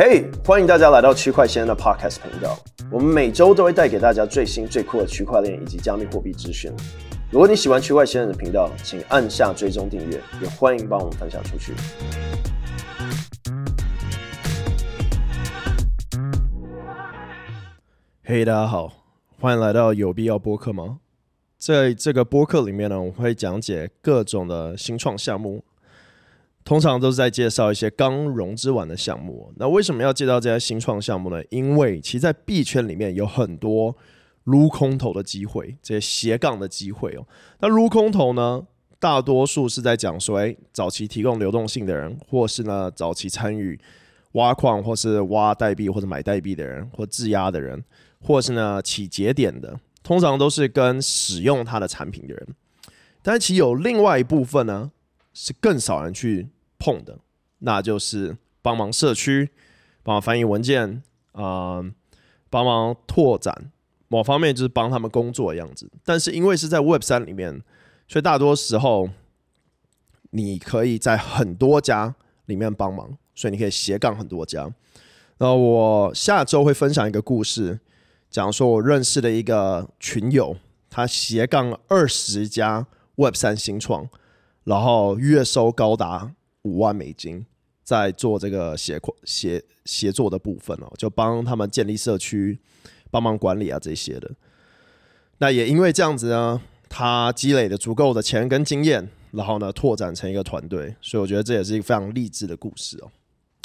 嘿，欢迎大家来到区块先生的 Podcast 频道。我们每周都会带给大家最新最酷的区块链以及加密货币资讯。如果你喜欢区块先生的频道，请按下追踪订阅，也欢迎帮我们分享出去。嘿，大家好，欢迎来到有必要播客吗？在这个播客里面呢，我会讲解各种的新创项目。通常都是在介绍一些刚融资完的项目。那为什么要介绍这些新创项目呢？因为其实，在币圈里面有很多撸空投的机会，这些斜杠的机会哦。那撸空投呢，大多数是在讲说，哎，早期提供流动性的人，或是呢早期参与挖矿，或是挖代币或者买代币的人，或质押的人，或是呢起节点的，通常都是跟使用它的产品的人。但是其有另外一部分呢，是更少人去。碰的，那就是帮忙社区，帮忙翻译文件，啊、帮忙拓展某方面，就是帮他们工作的样子。但是因为是在 Web 三里面，所以大多时候你可以在很多家里面帮忙，所以你可以斜杠很多家。那我下周会分享一个故事，讲说我认识的一个群友，他斜杠二十家 Web 三新创，然后月收高达。五万美金在做这个协协协作的部分哦，就帮他们建立社区，帮忙管理啊这些的。那也因为这样子呢，他积累了足够的钱跟经验，然后呢拓展成一个团队，所以我觉得这也是一个非常励志的故事哦。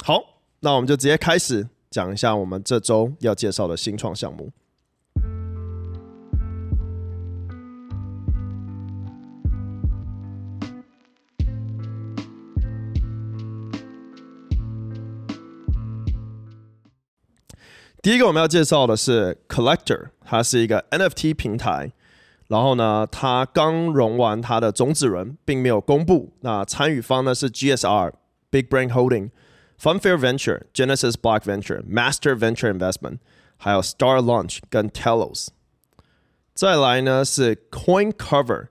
好，那我们就直接开始讲一下我们这周要介绍的新创项目。第一个我们要介绍的是 Collector，它是一个 NFT 平台。然后呢，它刚融完它的种子轮，并没有公布。那参与方呢是 GSR、Big Brain Holding、Funfair Venture、Genesis Block Venture、Master Venture Investment，还有 Star Launch 跟 Telos。再来呢是 Coin Cover，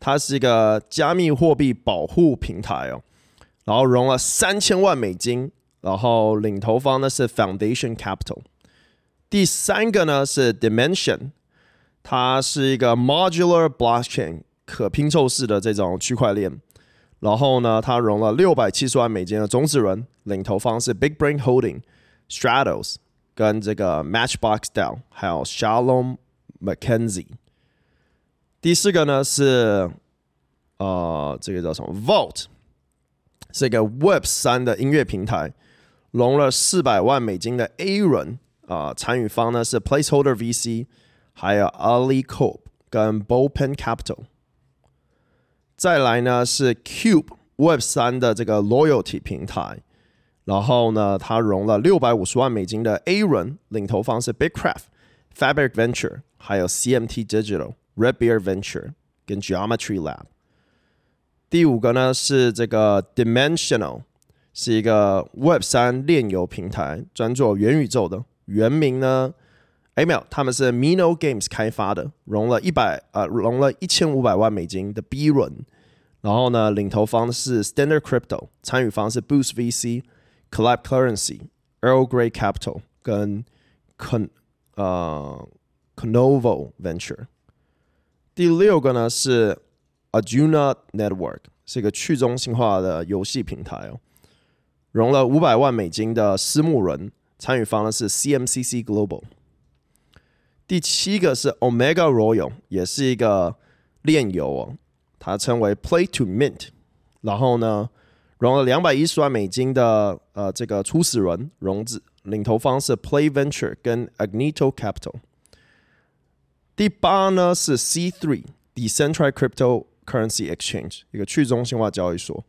它是一个加密货币保护平台哦。然后融了三千万美金，然后领投方呢是 Foundation Capital。第三个呢是 Dimension，它是一个 modular blockchain 可拼凑式的这种区块链。然后呢，它融了六百七十万美金的种子轮，领投方是 Big Brain Holding、Stratos 跟这个 Matchbox DAO，还有 Shalom McKenzie。第四个呢是呃，这个叫什么 Vault，是一个 Web 三的音乐平台，融了四百万美金的 A 轮。啊，参与方呢是 Placeholder VC，还有 AliCorp 跟 Bullpen Capital。再来呢是 Cube Web 三的这个 Loyalty 平台，然后呢，它融了六百五十万美金的 A 轮，领投方是 Bigcraft、Fabric Venture，还有 CMT Digital、Redbear Venture 跟 Geometry Lab。第五个呢是这个 Dimensional，是一个 Web 三链游平台，专做元宇宙的。原名呢？哎，没有，他们是 Mino Games 开发的，融了一百呃，融了一千五百万美金的 B 轮，然后呢，领投方是 Standard Crypto，参与方是 Boost VC、Collab Currency、Earl Grey Capital 跟 Con 呃 Conovo Venture。第六个呢是 Arjuna Network，是一个去中心化的游戏平台哦，融了五百万美金的私募轮。参与方呢是 CMCC Global，第七个是 Omega Royal，也是一个炼油哦，它称为 Play to Mint，然后呢融了两百一十万美金的呃这个初始轮融资，领投方是 Play Venture 跟 Agnito Capital。第八呢是 C3 Decentralized Cryptocurrency Exchange，一个去中心化交易所，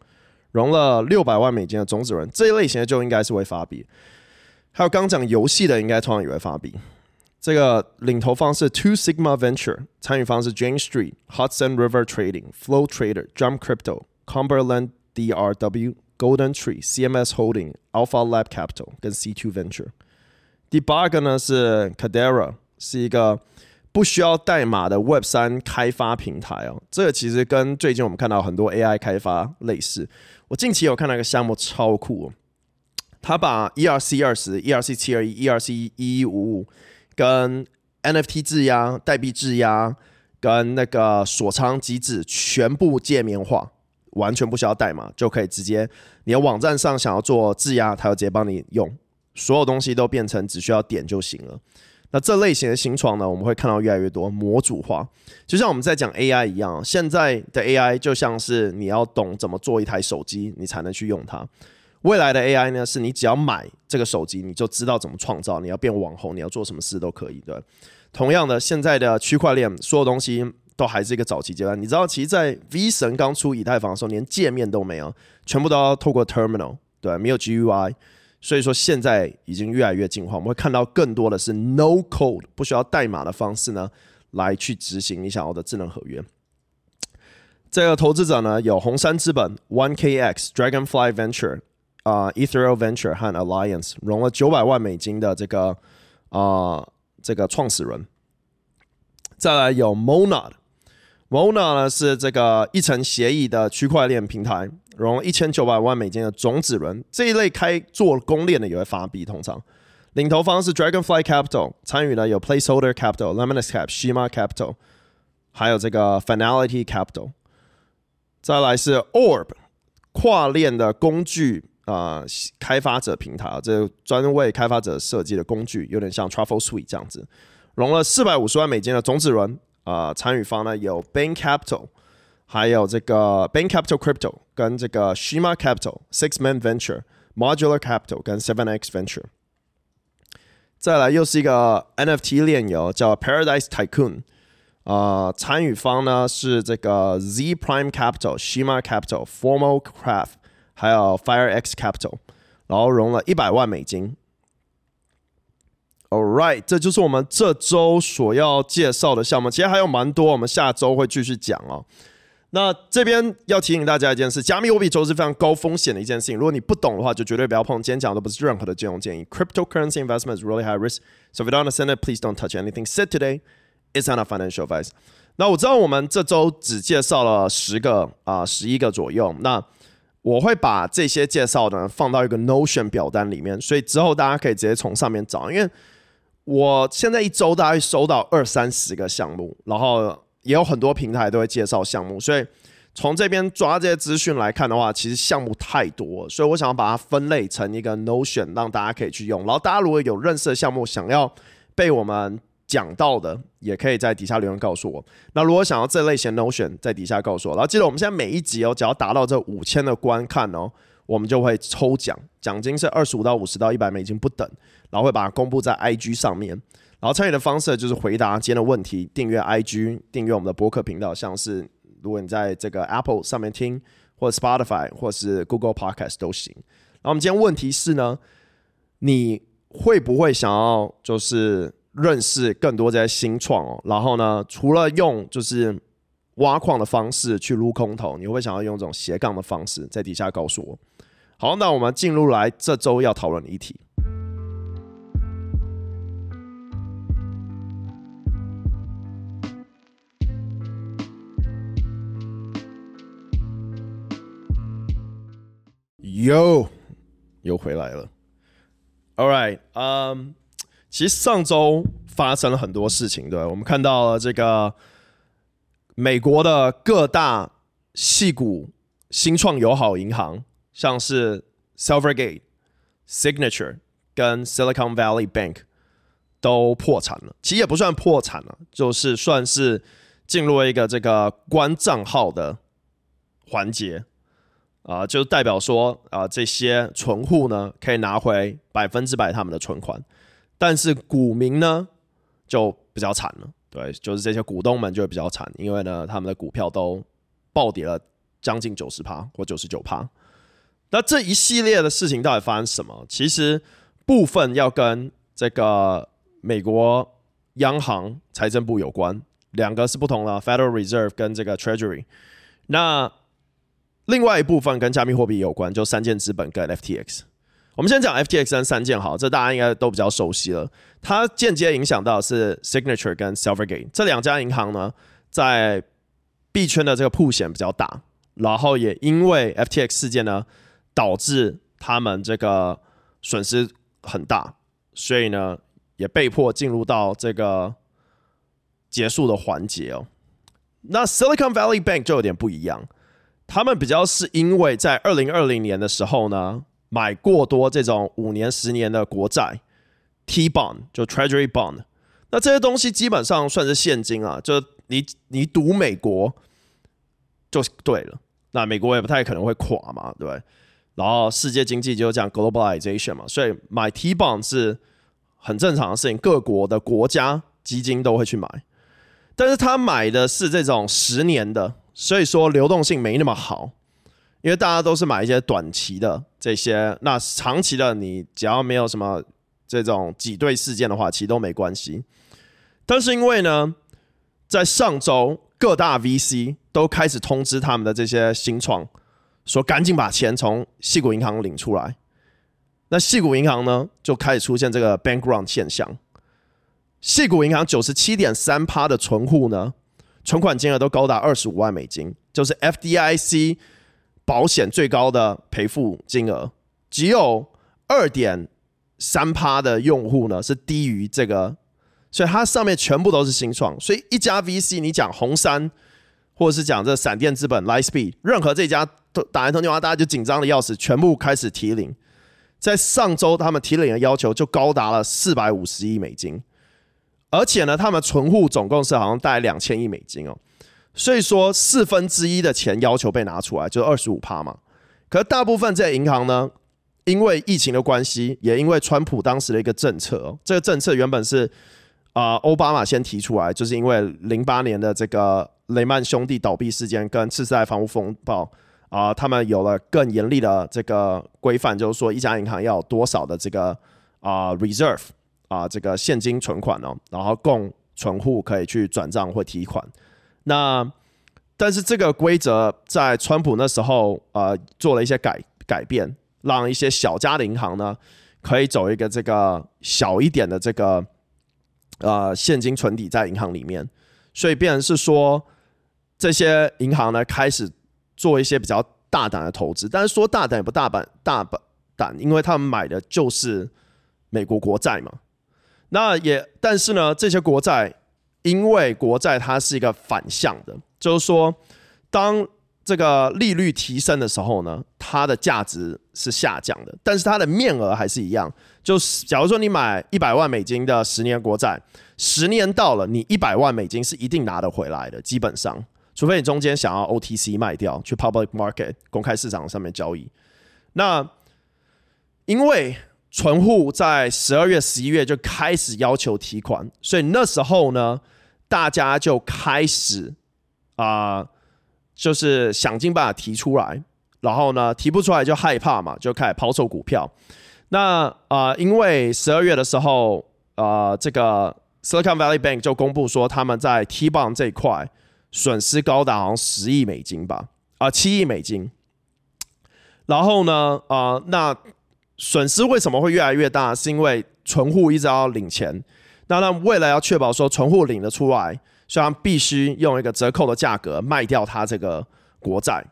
融了六百万美金的种子轮，这一类型的就应该是会发币。还有刚讲游戏的，应该通常也会发币。这个领投方是 Two Sigma Venture，参与方是 Jane Street、Hudson River Trading、Flow Trader、Jump Crypto、Cumberland DRW、Golden Tree、CMS Holding、Alpha Lab Capital 跟 C2 Venture。第八个呢是 Cadera，是一个不需要代码的 Web 三开发平台哦。这个其实跟最近我们看到很多 AI 开发类似。我近期有看到一个项目超酷哦。他把 ERC 二十、ERC 七二一、ERC 一一五五跟 NFT 质押、代币质押跟那个锁仓机制全部界面化，完全不需要代码就可以直接，你的网站上想要做质押，它就直接帮你用，所有东西都变成只需要点就行了。那这类型的新创呢，我们会看到越来越多模组化，就像我们在讲 AI 一样，现在的 AI 就像是你要懂怎么做一台手机，你才能去用它。未来的 AI 呢，是你只要买这个手机，你就知道怎么创造。你要变网红，你要做什么事都可以。对，同样的，现在的区块链所有东西都还是一个早期阶段。你知道，其实，在 V 神刚出以太坊的时候，连界面都没有，全部都要透过 Terminal，对，没有 GUI。所以说，现在已经越来越进化，我们会看到更多的是 No Code，不需要代码的方式呢，来去执行你想要的智能合约。这个投资者呢，有红杉资本、OneKX、Dragonfly Venture。啊、，ethereal Venture 和 Alliance 融了九百万美金的这个啊、这个创始人。再来有 Mona，Mona 呢是这个一层协议的区块链平台，融了一千九百万美金的种子轮。这一类开做公链的也会发币，通常领投方是 Dragonfly Capital，参与呢有 Placeholder Capital、Lemonis Cap、Shima Capital，还有这个 Finality Capital。再来是 Orb，跨链的工具。啊、开发者平台啊，这专为开发者设计的工具，有点像 Truffle Suite 这样子，融了四百五十万美金的种子轮啊，参与方呢有 Bank Capital，还有这个 Bank Capital Crypto 跟这个 Shima Capital、Six Man Venture、Modular Capital 跟 Seven X Venture。再来又是一个 NFT 链游叫 Paradise Tycoon 啊、参与方呢是这个 Z Prime Capital、Shima Capital、Formal Craft。还有 FireX Capital，然后融了一百万美金。All right，这就是我们这周所要介绍的项目。其实还有蛮多，我们下周会继续讲哦。那这边要提醒大家一件事：加密货币投资是非常高风险的一件事情。如果你不懂的话，就绝对不要碰。今天讲的不是任何的金融建议。Cryptocurrency investment is really high risk, so if you don't understand it, please don't touch anything said today. It's not a financial advice. 那我知道我们这周只介绍了十个啊，十一个左右。那我会把这些介绍呢放到一个 Notion 表单里面，所以之后大家可以直接从上面找。因为我现在一周大概收到二三十个项目，然后也有很多平台都会介绍项目，所以从这边抓这些资讯来看的话，其实项目太多，所以我想要把它分类成一个 Notion，让大家可以去用。然后大家如果有认识的项目想要被我们讲到的，也可以在底下留言告诉我。那如果想要这类型 Notion，在底下告诉我。然后记得我们现在每一集哦，只要达到这五千的观看哦，我们就会抽奖，奖金是二十五到五十到一百美金不等，然后会把它公布在 IG 上面。然后参与的方式就是回答今天的问题，订阅 IG，订阅我们的播客频道，像是如果你在这个 Apple 上面听，或者 Spotify 或是 Google Podcast 都行。然后我们今天问题是呢，你会不会想要就是？认识更多这些新创哦，然后呢，除了用就是挖矿的方式去撸空投，你会不会想要用这种斜杠的方式？在底下告诉我。好，那我们进入来这周要讨论的议题。又又回来了。All right，嗯、um。其实上周发生了很多事情，对，我们看到了这个美国的各大矽谷新创友好银行，像是 Silvergate、Signature 跟 Silicon Valley Bank 都破产了。其实也不算破产了，就是算是进入了一个这个关账号的环节啊，就代表说啊，这些存户呢可以拿回百分之百他们的存款。但是股民呢就比较惨了，对，就是这些股东们就会比较惨，因为呢他们的股票都暴跌了将近九十趴或九十九趴。那这一系列的事情到底发生什么？其实部分要跟这个美国央行财政部有关，两个是不同的，Federal Reserve 跟这个 Treasury。那另外一部分跟加密货币有关，就三箭资本跟 FTX。我们先讲 FTX 跟三件好，这大家应该都比较熟悉了。它间接影响到是 Signature 跟 Silvergate 这两家银行呢，在币圈的这个铺险比较大，然后也因为 FTX 事件呢，导致他们这个损失很大，所以呢，也被迫进入到这个结束的环节哦。那 Silicon Valley Bank 就有点不一样，他们比较是因为在二零二零年的时候呢，买过多这种五年、十年的国债 T bond 就 Treasury bond，那这些东西基本上算是现金啊，就你你赌美国就对了，那美国也不太可能会垮嘛，对？然后世界经济就这样 globalization 嘛，所以买 T bond 是很正常的事情，各国的国家基金都会去买。但是他买的是这种十年的，所以说流动性没那么好，因为大家都是买一些短期的这些，那长期的你只要没有什么这种挤兑事件的话，其实都没关系。但是因为呢，在上周各大 VC 都开始通知他们的这些新创，说赶紧把钱从矽谷银行领出来，那矽谷银行呢就开始出现这个 bank run 现象。矽谷银行九十七点三趴的存户呢，存款金额都高达二十五万美金，就是 FDIC 保险最高的赔付金额，只有二点三趴的用户呢是低于这个，所以它上面全部都是新创，所以一家 VC 你讲红杉，或者是讲这闪电资本 Lightspeed，任何这家都打完通电话，大家就紧张的要死，全部开始提领，在上周他们提领的要求就高达了四百五十亿美金。而且呢，他们存户总共是好像大概两千亿美金哦，所以说四分之一的钱要求被拿出来，就是二十五趴嘛。可是大部分这些银行呢，因为疫情的关系，也因为川普当时的一个政策，这个政策原本是啊奥巴马先提出来，就是因为零八年的这个雷曼兄弟倒闭事件跟次世代房屋风暴啊，他们有了更严厉的这个规范，就是说一家银行要有多少的这个啊 reserve。啊，这个现金存款哦，然后供存户可以去转账或提款。那但是这个规则在川普那时候呃做了一些改改变，让一些小家的银行呢可以走一个这个小一点的这个呃现金存底在银行里面，所以变成是说这些银行呢开始做一些比较大胆的投资，但是说大胆也不大胆大胆，因为他们买的就是美国国债嘛。那也，但是呢，这些国债，因为国债它是一个反向的，就是说，当这个利率提升的时候呢，它的价值是下降的，但是它的面额还是一样。就是假如说你买一百万美金的十年国债，十年到了，你一百万美金是一定拿得回来的，基本上，除非你中间想要 OTC 卖掉，去 Public Market 公开市场上面交易。那因为存户在十二月、十一月就开始要求提款，所以那时候呢，大家就开始啊、就是想尽办法提出来，然后呢，提不出来就害怕嘛，就开始抛售股票。那啊、因为十二月的时候，呃，这个 Silicon Valley Bank 就公布说他们在 T bond 这一块损失高达好像十亿美金吧，啊、七亿美金。然后呢，啊、那。损失为什么会越来越大？是因为存户一直要领钱，那他们为了要确保说存户领得出来，所以他们必须用一个折扣的价格卖掉他这个国债。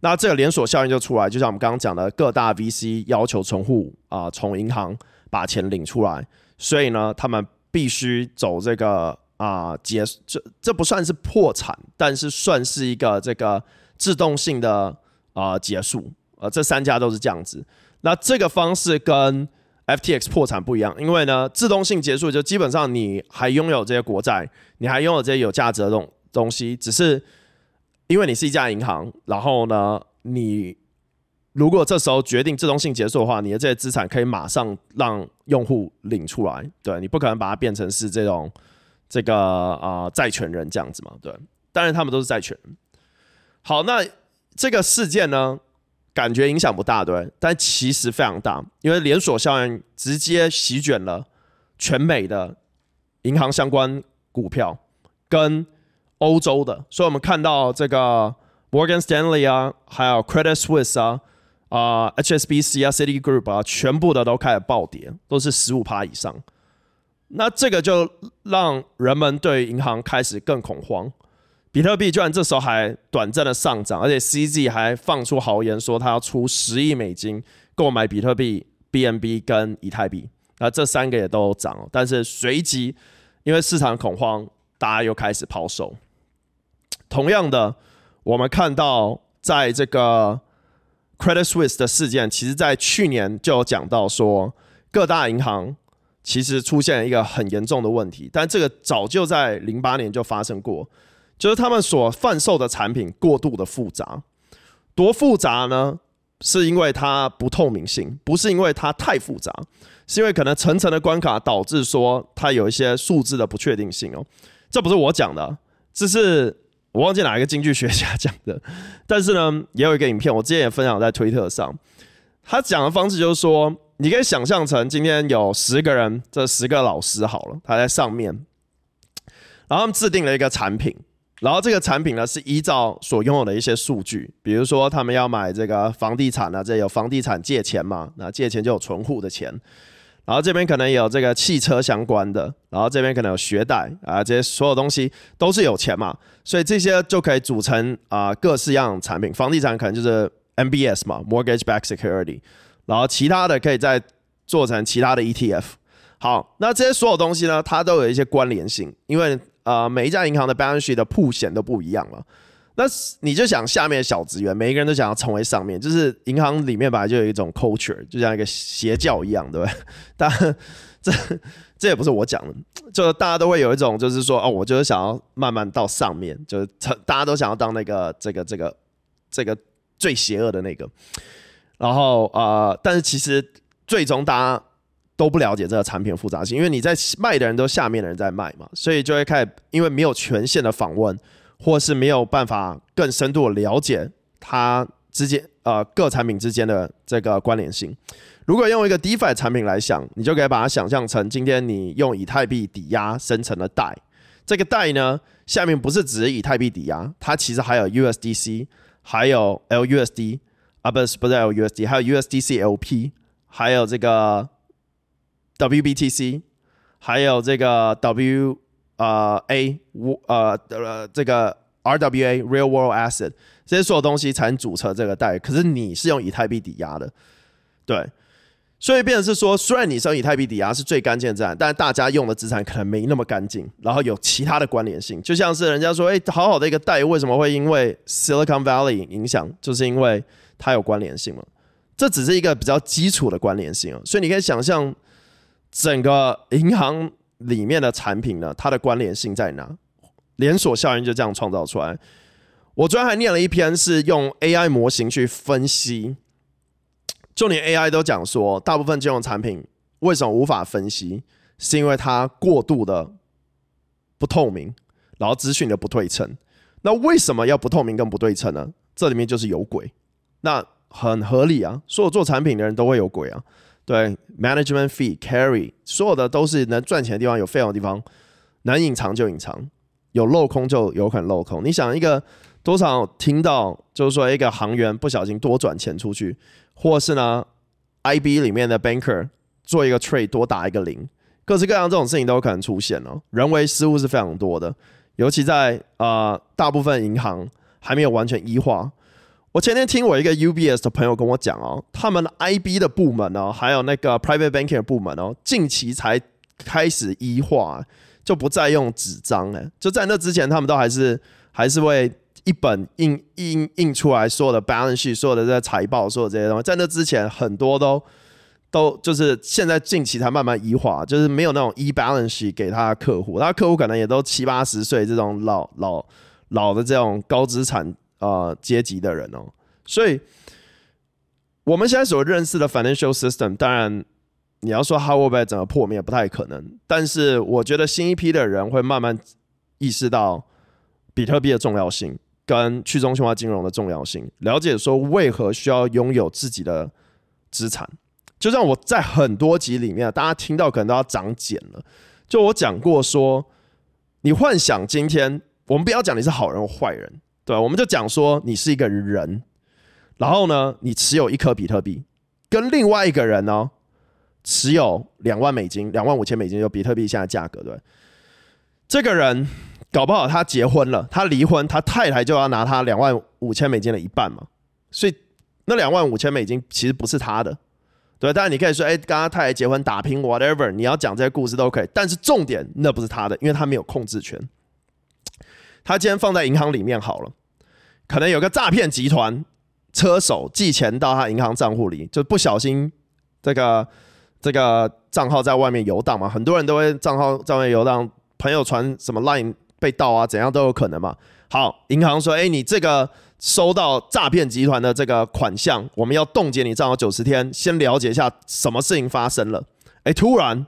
那这个连锁效应就出来，就像我们刚刚讲的，各大 VC 要求存户啊从银行把钱领出来，所以呢，他们必须走这个啊结这这不算是破产，但是算是一个这个自动性的啊结束。呃，这三家都是这样子。那这个方式跟 FTX 破产不一样，因为呢，自动性结束就基本上你还拥有这些国债，你还拥有这些有价值的东东西，只是因为你是一家银行，然后呢，你如果这时候决定自动性结束的话，你的这些资产可以马上让用户领出来，对，你不可能把它变成是这种这个啊、呃、债权人这样子嘛，对，当然他们都是债权人。好，那这个事件呢？感觉影响不大，对，但其实非常大，因为连锁效应直接席卷了全美的银行相关股票跟欧洲的，所以我们看到这个 Morgan Stanley 啊，还有 Credit Suisse 啊，啊、HSBC 啊，Citigroup 啊，全部的都开始暴跌，都是十五趴以上。那这个就让人们对银行开始更恐慌。比特币居然这时候还短暂的上涨，而且 CZ 还放出豪言说他要出十亿美金购买比特币 BNB 跟以太币，那这三个也都涨了，但是随即因为市场恐慌，大家又开始抛售。同样的，我们看到在这个 Credit Suisse 的事件，其实在去年就有讲到说，各大银行其实出现了一个很严重的问题，但这个早就在零八年就发生过，就是他们所贩售的产品过度的复杂，多复杂呢？是因为它不透明性，不是因为它太复杂，是因为可能层层的关卡导致说它有一些数字的不确定性哦。这不是我讲的，这是我忘记哪一个经济学家讲的。但是呢，也有一个影片，我之前也分享在推特上。他讲的方式就是说，你可以想象成今天有十个人，这十个老师好了，他在上面，然后他们制定了一个产品。然后这个产品呢，是依照所拥有的一些数据，比如说他们要买这个房地产呢，这有房地产借钱嘛，那借钱就有存户的钱，然后这边可能有这个汽车相关的，然后这边可能有学贷啊，这些所有东西都是有钱嘛，所以这些就可以组成啊各式样产品，房地产可能就是 MBS 嘛，Mortgage Back security，然后其他的可以再做成其他的 ETF。好，那这些所有东西呢，它都有一些关联性，因为。呃，每一家银行的 balance sheet 的铺显都不一样了。那你就想下面的小职员，每一个人都想要成为上面，就是银行里面本来就有一种 culture，就像一个邪教一样，对不对？但这这也不是我讲的，就大家都会有一种，就是说，哦，我就是想要慢慢到上面，就是成大家都想要当那个这个这个这个最邪恶的那个。然后呃，但是其实最终大家。都不了解这个产品的复杂性，因为你在卖的人都下面的人在卖嘛，所以就会开始因为没有权限的访问，或是没有办法更深度的了解它之间呃各产品之间的这个关联性。如果用一个 DeFi 产品来想，你就可以把它想象成今天你用以太币抵押生成的贷，这个贷呢下面不是只是以太币抵押，它其实还有 USDC，还有 LUSD 啊不是不是 LUSD，还有 USDC LP，还有这个。WBTC，还有这个 W 呃 A 呃呃这个 RWA Real World Asset 这些所有东西才能组成这个贷，可是你是用以太币抵押的，对，所以变成是说，虽然你是用以太币抵押是最干净的资产，但大家用的资产可能没那么干净，然后有其他的关联性，就像是人家说，哎，好好的一个贷为什么会因为 Silicon Valley 影响，就是因为它有关联性嘛，这只是一个比较基础的关联性，所以你可以想象。整个银行里面的产品呢，它的关联性在哪？连锁效应就这样创造出来。我昨天还念了一篇，是用 AI 模型去分析，就连 AI 都讲说，大部分金融产品为什么无法分析，是因为它过度的不透明，然后资讯的不对称。那为什么要不透明跟不对称呢？这里面就是有鬼。那很合理啊，所有做产品的人都会有鬼啊。对，management fee carry，所有的都是能赚钱的地方，有费用的地方，能隐藏就隐藏，有镂空就有可能镂空。你想一个多少听到，就是说一个行员不小心多转钱出去，或是呢，IB 里面的 banker 做一个 trade 多打一个零，各式各样这种事情都有可能出现哦。人为失误是非常多的，尤其在呃大部分银行还没有完全一化。我前天听我一个 UBS 的朋友跟我讲哦，他们 IB 的部门哦，还有那个 Private Banking 部门哦，近期才开始 E 化，就不再用纸张了。就在那之前，他们都还是还是会一本印印印出来所有的 balance 所有的这些财报，所有这些东西。在那之前，很多都都就是现在近期才慢慢 E 化，就是没有那种 E balance 给他的客户，他客户可能也都七八十岁这种老老老的这种高资产。呃，阶级的人哦，所以我们现在所认识的 financial system，当然你要说它会不会怎么破灭，不太可能。但是我觉得新一批的人会慢慢意识到比特币的重要性跟去中心化金融的重要性，了解说为何需要拥有自己的资产。就像我在很多集里面，大家听到可能都要长茧了。就我讲过说，你幻想今天，我们不要讲你是好人或坏人。对，我们就讲说你是一个人，然后呢，你持有一颗比特币，跟另外一个人呢持有两万美金、两万五千美金，就比特币现在价格，对，这个人搞不好他结婚了，他离婚，他太太就要拿他两万五千美金的一半嘛，所以那两万五千美金其实不是他的，对，当然你可以说，哎，跟他太太结婚打拼，whatever，你要讲这些故事都可以。但是重点那不是他的，因为他没有控制权。他今天放在银行里面好了，可能有个诈骗集团车手寄钱到他银行账户里，就不小心这个这个账号在外面游荡嘛，很多人都会账号在外面游荡，朋友传什么 line 被盗啊，怎样都有可能嘛。好，银行说，哎，你这个。收到诈骗集团的这个款项，我们要冻结你账号九十天。先了解一下什么事情发生了。哎，突然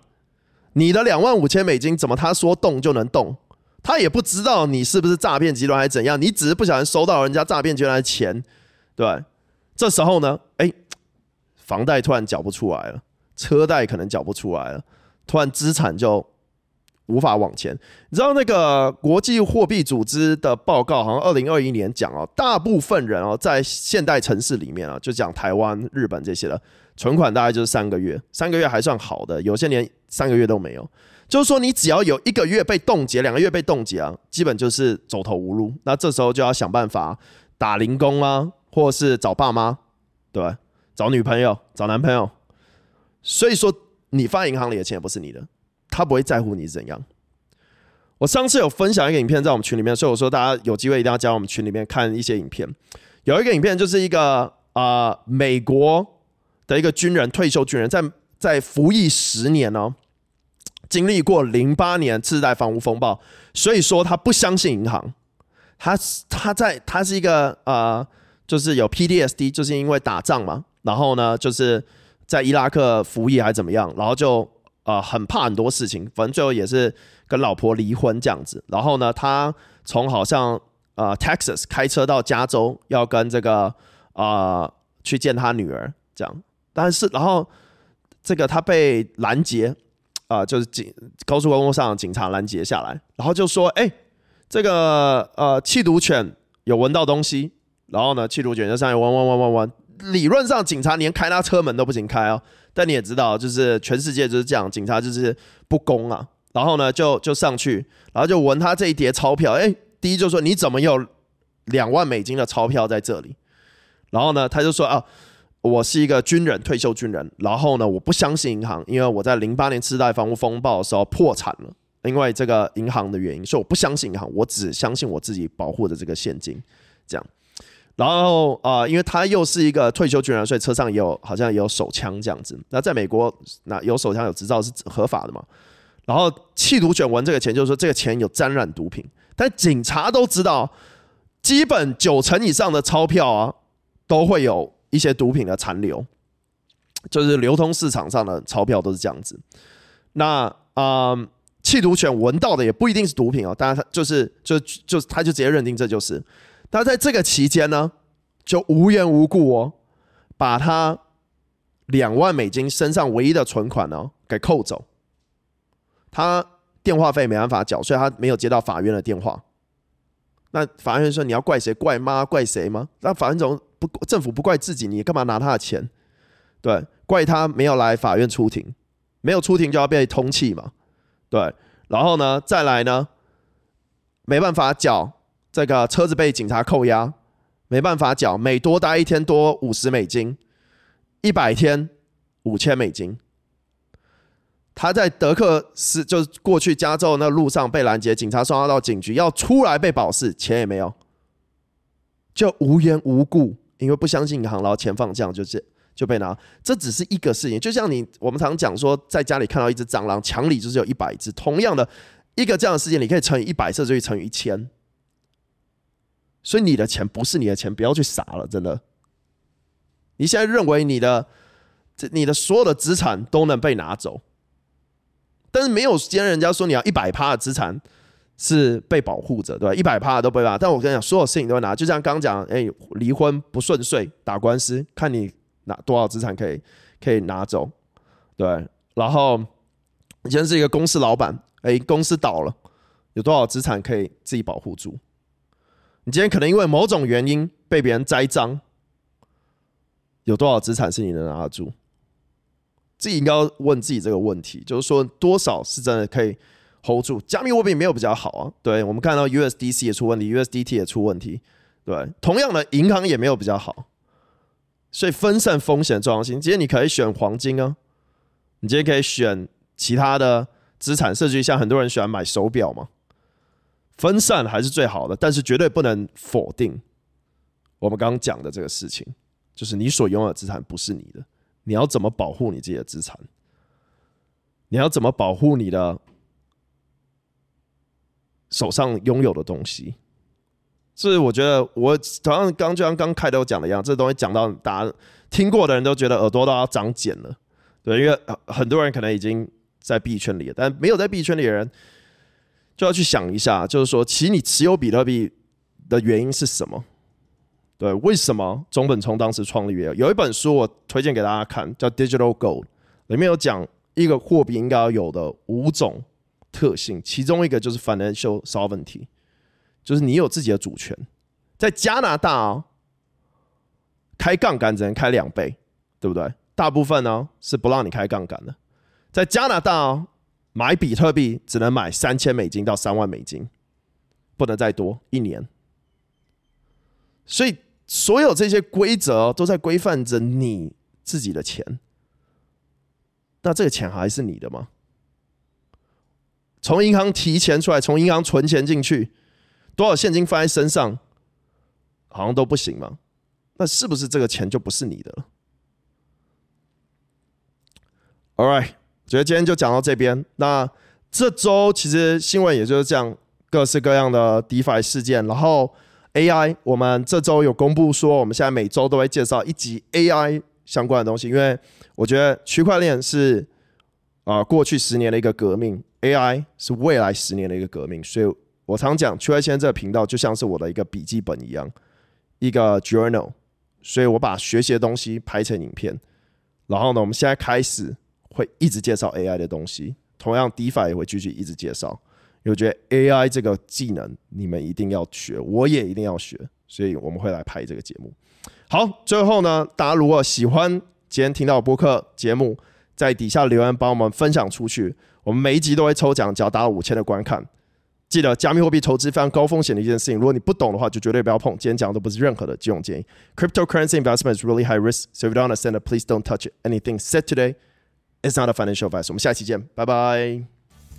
你的两万五千美金怎么他说动就能动？他也不知道你是不是诈骗集团还是怎样，你只是不小心收到人家诈骗集团的钱，对。这时候呢，哎，房贷突然缴不出来了，车贷可能缴不出来了，突然资产就。无法往前，你知道那个国际货币组织的报告，好像二零二一年讲哦，大部分人哦，在现代城市里面啊，就讲台湾、日本这些的存款大概就是三个月，三个月还算好的，有些连三个月都没有。就是说，你只要有一个月被冻结，两个月被冻结啊，基本就是走投无路。那这时候就要想办法打零工啊，或者是找爸妈，对，找女朋友、找男朋友。所以说，你放银行里的钱也不是你的。他不会在乎你怎样。我上次有分享一个影片在我们群里面，所以我说大家有机会一定要加我们群里面看一些影片。有一个影片就是一个啊、美国的一个军人，退休军人，在在服役十年哦，经历过零八年次贷房屋风暴，所以说他不相信银行。他他在他是一个呃，就是有 PTSD，就是因为打仗嘛，然后呢，就是在伊拉克服役还是怎么样，然后就。呃，很怕很多事情，反正最后也是跟老婆离婚这样子。然后呢，他从好像呃 Texas 开车到加州，要跟这个啊、呃、去见他女儿这样。但是然后这个他被拦截、呃，就是警高速公路上警察拦截下来，然后就说：“哎、这个呃缉毒犬有闻到东西。”然后呢，缉毒犬就上去闻闻闻闻闻。理论上警察连开他车门都不行开哦。但你也知道，就是全世界就是这样，警察就是不公啊。然后呢，就就上去，然后就闻他这一叠钞票。哎，第一就说你怎么有两万美金的钞票在这里？然后呢，他就说啊，我是一个军人，退休军人。然后呢，我不相信银行，因为我在零八年次贷房屋风暴的时候破产了，因为这个银行的原因，所以我不相信银行，我只相信我自己保护的这个现金，这样。然后啊、因为他又是一个退休军人，所以车上也有好像也有手枪这样子。那在美国，那有手枪有执照是合法的嘛？然后弃毒犬闻这个钱，就是说这个钱有沾染毒品。但警察都知道，基本九成以上的钞票啊，都会有一些毒品的残留，就是流通市场上的钞票都是这样子。那啊，缉毒犬闻到的也不一定是毒品哦，当然他就是就就他就直接认定这就是。他在这个期间呢，就无缘无故哦，把他两万美金身上唯一的存款呢给扣走。他电话费没办法缴，所以他没有接到法院的电话。那法院说，你要怪谁？怪妈？怪谁吗？那法院总不政府不怪自己，你干嘛拿他的钱？对，怪他没有来法院出庭，没有出庭就要被通缉嘛。对，然后呢，再来呢，没办法缴。这个车子被警察扣押，没办法缴，每多待一天多五十美金，一百天五千美金。他在德克斯，就是过去加州那路上被拦截，警察送他到警局，要出来被保释，钱也没有，就无缘无故，因为不相信银行，然后钱放这样就是就被拿。这只是一个事情，就像你我们常讲说，在家里看到一只蟑螂，墙里就是有一百只，同样的一个这样的事件，你可以乘以一百，甚至可以乘以一千。所以你的钱不是你的钱，不要去傻了，真的。你现在认为你的这你的所有的资产都能被拿走，但是没有今天人家说你要一百趴的资产是被保护着，对吧？一百趴都不会拿。但我跟你讲，所有事情都会拿。就像刚讲，哎，离婚不顺遂，打官司，看你拿多少资产可以可以拿走，对。然后你现在是一个公司老板，哎，公司倒了，有多少资产可以自己保护住？你今天可能因为某种原因被别人栽赃，有多少资产是你能拿得住？自己应该要问自己这个问题，就是说多少是真的可以 hold 住？加密货币没有比较好啊，对，我们看到 USDC 也出问题，USDT 也出问题，对，同样的银行也没有比较好，所以分散风险重要性。今天你可以选黄金啊，你今天可以选其他的资产，甚至像很多人喜欢买手表嘛。分散还是最好的，但是绝对不能否定我们刚刚讲的这个事情，就是你所拥有的资产不是你的，你要怎么保护你自己的资产？你要怎么保护你的手上拥有的东西？所以我觉得，我同样刚就像刚开头讲的一样，这东西讲到大家听过的人都觉得耳朵都要长茧了，对，因为很多人可能已经在币圈里了，但没有在币圈里的人就要去想一下，就是说，其实你持有比特币的原因是什么？对，为什么中本聪当时创立？有一本书我推荐给大家看，叫《Digital Gold》，里面有讲一个货币应该要有的五种特性，其中一个就是 Financial Sovereignty。就是你有自己的主权，在加拿大、哦，开杠杆只能开两倍，对不对？大部分呢是不让你开杠杆的。在加拿大哦，买比特币只能买三千美金到三万美金，不能再多一年。所以所有这些规则都在规范着你自己的钱。那这个钱还是你的吗？从银行提钱出来，从银行存钱进去。多少现金放在身上，好像都不行吗？那是不是这个钱就不是你的了？All right，觉得今天就讲到这边。那这周其实新闻也就是这样，各式各样的 DeFi 事件。然后 AI，我们这周有公布说，我们现在每周都会介绍一集 AI 相关的东西，因为我觉得区块链是啊过去十年的一个革命，AI 是未来十年的一个革命，所以。我常讲，区块链这个频道就像是我的一个笔记本一样，一个 journal，所以我把学习的东西拍成影片。然后呢，我们现在开始会一直介绍 AI 的东西，同样 DeFi 也会继续一直介绍。因为觉得 AI 这个技能你们一定要学，我也一定要学，所以我们会来拍这个节目。好，最后呢，大家如果喜欢今天听到的播客节目，在底下留言帮我们分享出去，我们每一集都会抽奖，只要达到五千的观看。记得加密货币投资非常高风险的一件事情，如果你不懂的话，就绝对不要碰。今天讲的都不是任何的金融建议。Cryptocurrency investment is really high risk, so if you don't understand, please don't touch. Anything said today. It's not a financial advice. 我们下期见，拜拜。